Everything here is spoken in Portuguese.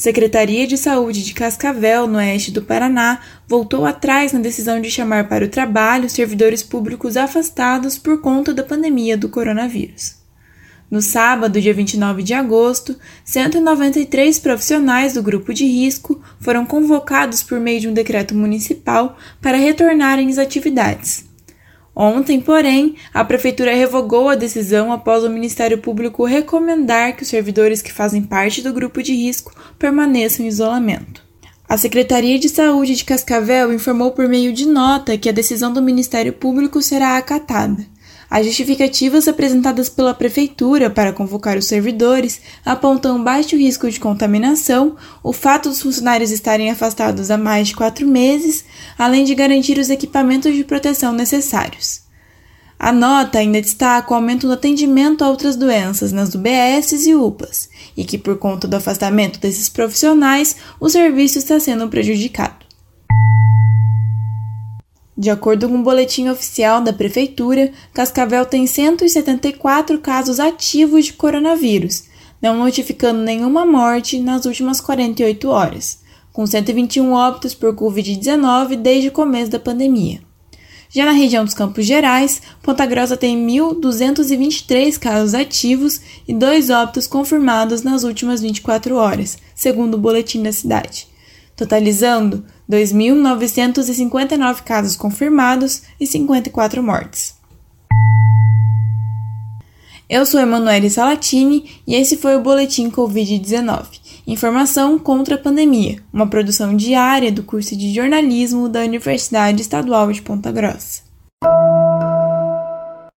Secretaria de Saúde de Cascavel, no oeste do Paraná, voltou atrás na decisão de chamar para o trabalho servidores públicos afastados por conta da pandemia do coronavírus. No sábado, dia 29 de agosto, 193 profissionais do grupo de risco foram convocados por meio de um decreto municipal para retornarem às atividades. Ontem, porém, a Prefeitura revogou a decisão após o Ministério Público recomendar que os servidores que fazem parte do grupo de risco permaneçam em isolamento. A Secretaria de Saúde de Cascavel informou por meio de nota que a decisão do Ministério Público será acatada. As justificativas apresentadas pela Prefeitura para convocar os servidores apontam baixo risco de contaminação, o fato dos funcionários estarem afastados há mais de quatro meses, além de garantir os equipamentos de proteção necessários. A nota ainda destaca o aumento do atendimento a outras doenças nas UBSs e UPAs, e que, por conta do afastamento desses profissionais, o serviço está sendo prejudicado. De acordo com o boletim oficial da Prefeitura, Cascavel tem 174 casos ativos de coronavírus, não notificando nenhuma morte nas últimas 48 horas, com 121 óbitos por Covid-19 desde o começo da pandemia. Já na região dos Campos Gerais, Ponta Grossa tem 1.223 casos ativos e dois óbitos confirmados nas últimas 24 horas, segundo o boletim da cidade, totalizando 2.959 casos confirmados e 54 mortes. Eu sou Emanuele Salatini e esse foi o Boletim Covid-19. Informação contra a pandemia, uma produção diária do curso de jornalismo da Universidade Estadual de Ponta Grossa.